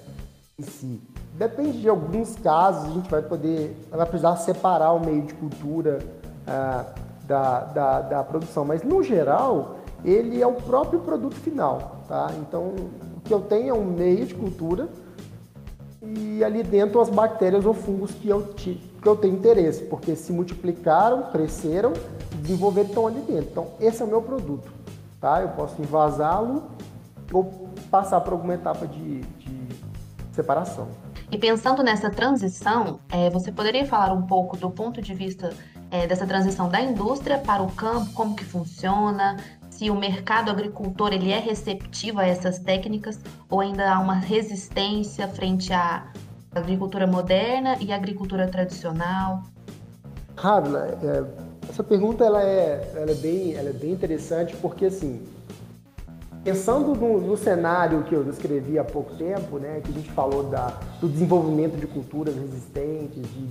em si. Depende de alguns casos, a gente vai poder, vai precisar separar o meio de cultura ah, da, da, da produção, mas no geral, ele é o próprio produto final. Tá? Então, o que eu tenho é um meio de cultura e ali dentro as bactérias ou fungos que eu, que eu tenho interesse, porque se multiplicaram, cresceram, desenvolveram estão ali dentro. Então, esse é o meu produto. Tá? Eu posso invasá-lo ou passar por alguma etapa de, de separação. E pensando nessa transição, é, você poderia falar um pouco do ponto de vista é, dessa transição da indústria para o campo, como que funciona, se o mercado agricultor ele é receptivo a essas técnicas ou ainda há uma resistência frente à agricultura moderna e agricultura tradicional? Ravila, é, essa pergunta ela é, ela é, bem, ela é bem interessante porque assim, pensando no, no, cenário que eu descrevi há pouco tempo, né, que a gente falou da, do desenvolvimento de culturas resistentes, de,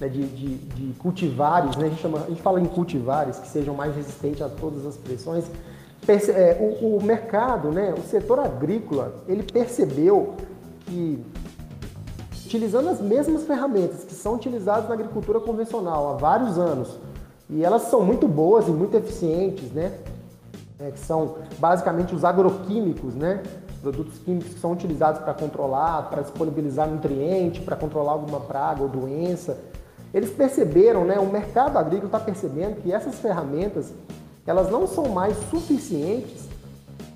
né, de, de, de, cultivares, né, a, gente chama, a gente fala em cultivares que sejam mais resistentes a todas as pressões. Perce, é, o, o mercado, né, o setor agrícola, ele percebeu que utilizando as mesmas ferramentas que são utilizadas na agricultura convencional há vários anos, e elas são muito boas e muito eficientes, né? É, que são basicamente os agroquímicos, né? Produtos químicos que são utilizados para controlar, para disponibilizar nutriente, para controlar alguma praga ou doença. Eles perceberam, né? O mercado agrícola está percebendo que essas ferramentas elas não são mais suficientes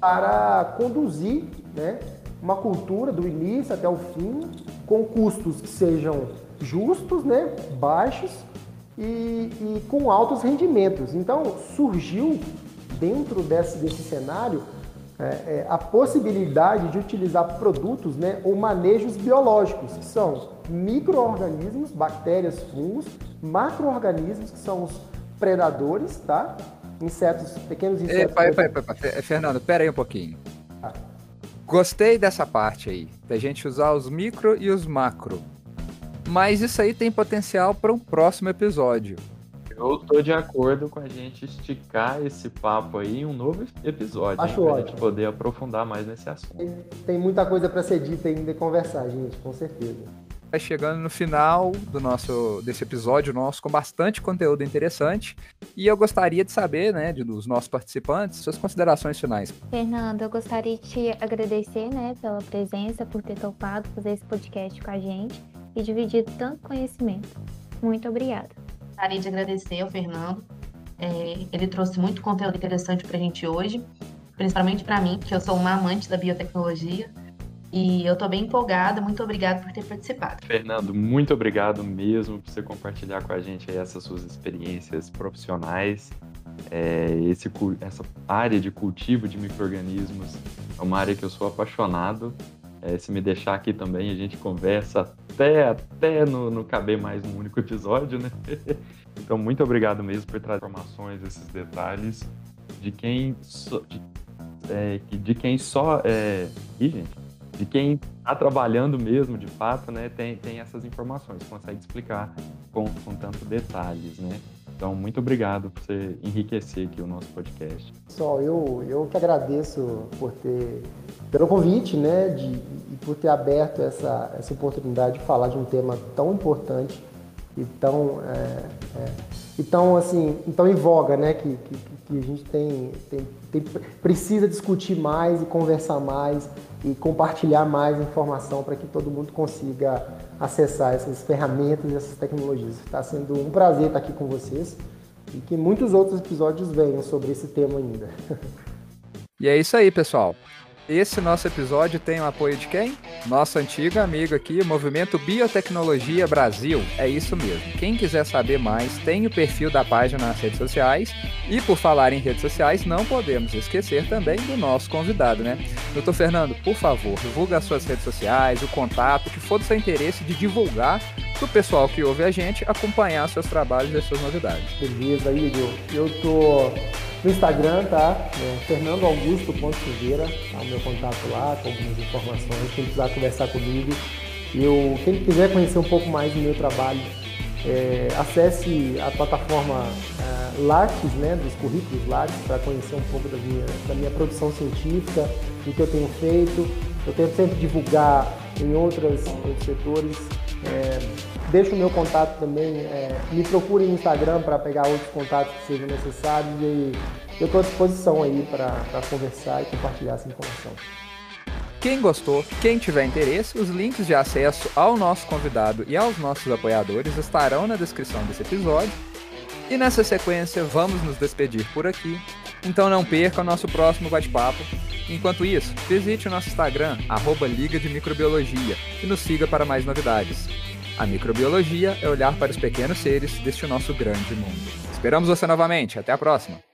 para conduzir, né? Uma cultura do início até o fim com custos que sejam justos, né, baixos e, e com altos rendimentos. Então surgiu dentro desse, desse cenário é, é, a possibilidade de utilizar produtos né, ou manejos biológicos, que são micro-organismos, bactérias, fungos, macro-organismos, que são os predadores, tá? Insetos, pequenos insetos. Fernando, pera aí um pouquinho. Gostei dessa parte aí, da gente usar os micro e os macro. Mas isso aí tem potencial para um próximo episódio. Eu tô de acordo com a gente esticar esse papo aí em um novo episódio. Acho ótimo. Pra gente poder aprofundar mais nesse assunto. Tem, tem muita coisa para ser dita ainda e conversar, gente, com certeza vai chegando no final do nosso desse episódio nosso com bastante conteúdo interessante e eu gostaria de saber, né, de, dos nossos participantes, suas considerações finais. Fernando, eu gostaria de te agradecer, né, pela presença, por ter topado fazer esse podcast com a gente e dividido tanto conhecimento. Muito obrigada. Gostaria de agradecer ao Fernando. É, ele trouxe muito conteúdo interessante para a gente hoje, principalmente para mim, que eu sou uma amante da biotecnologia. E eu estou bem empolgada. Muito obrigada por ter participado. Fernando, muito obrigado mesmo por você compartilhar com a gente essas suas experiências profissionais. É, esse, essa área de cultivo de micro-organismos é uma área que eu sou apaixonado. É, se me deixar aqui também, a gente conversa até, até no, no caber mais um único episódio, né? então, muito obrigado mesmo por trazer informações, esses detalhes de quem, so, de, é, de quem só. É... Ih, gente de quem está trabalhando mesmo, de fato, né, tem, tem essas informações, consegue explicar com, com tanto detalhes, né? Então, muito obrigado por você enriquecer aqui o nosso podcast. Pessoal, eu, eu que agradeço por ter, pelo convite, né, de, e por ter aberto essa, essa oportunidade de falar de um tema tão importante e tão, é, é, e tão, assim, tão em voga, né, que, que, que a gente tem, tem, tem, precisa discutir mais e conversar mais e compartilhar mais informação para que todo mundo consiga acessar essas ferramentas e essas tecnologias. Está sendo um prazer estar aqui com vocês e que muitos outros episódios venham sobre esse tema ainda. E é isso aí, pessoal. Esse nosso episódio tem o apoio de quem? Nosso antigo amigo aqui, Movimento Biotecnologia Brasil. É isso mesmo. Quem quiser saber mais, tem o perfil da página nas redes sociais. E por falar em redes sociais, não podemos esquecer também do nosso convidado, né? Doutor Fernando, por favor, divulga as suas redes sociais, o contato, que for do seu interesse de divulgar para o pessoal que ouve a gente acompanhar seus trabalhos e suas novidades. Beleza, Igor. Eu tô no Instagram, tá? É, Fernando Augusto tá o meu contato lá com algumas informações. Quem precisar conversar comigo. Eu, quem quiser conhecer um pouco mais do meu trabalho, é, acesse a plataforma é, Lattes, né, dos currículos Lattes, para conhecer um pouco da minha, da minha produção científica, do que eu tenho feito. Eu tento sempre divulgar em outras, outros setores. É, deixo o meu contato também, é, me procure no Instagram para pegar outros contatos que sejam necessários e eu estou à disposição aí para conversar e compartilhar essa informação. Quem gostou, quem tiver interesse, os links de acesso ao nosso convidado e aos nossos apoiadores estarão na descrição desse episódio. E nessa sequência, vamos nos despedir por aqui. Então não perca o nosso próximo bate-papo. Enquanto isso, visite o nosso Instagram, arroba Liga de Microbiologia, e nos siga para mais novidades. A microbiologia é olhar para os pequenos seres deste nosso grande mundo. Esperamos você novamente. Até a próxima!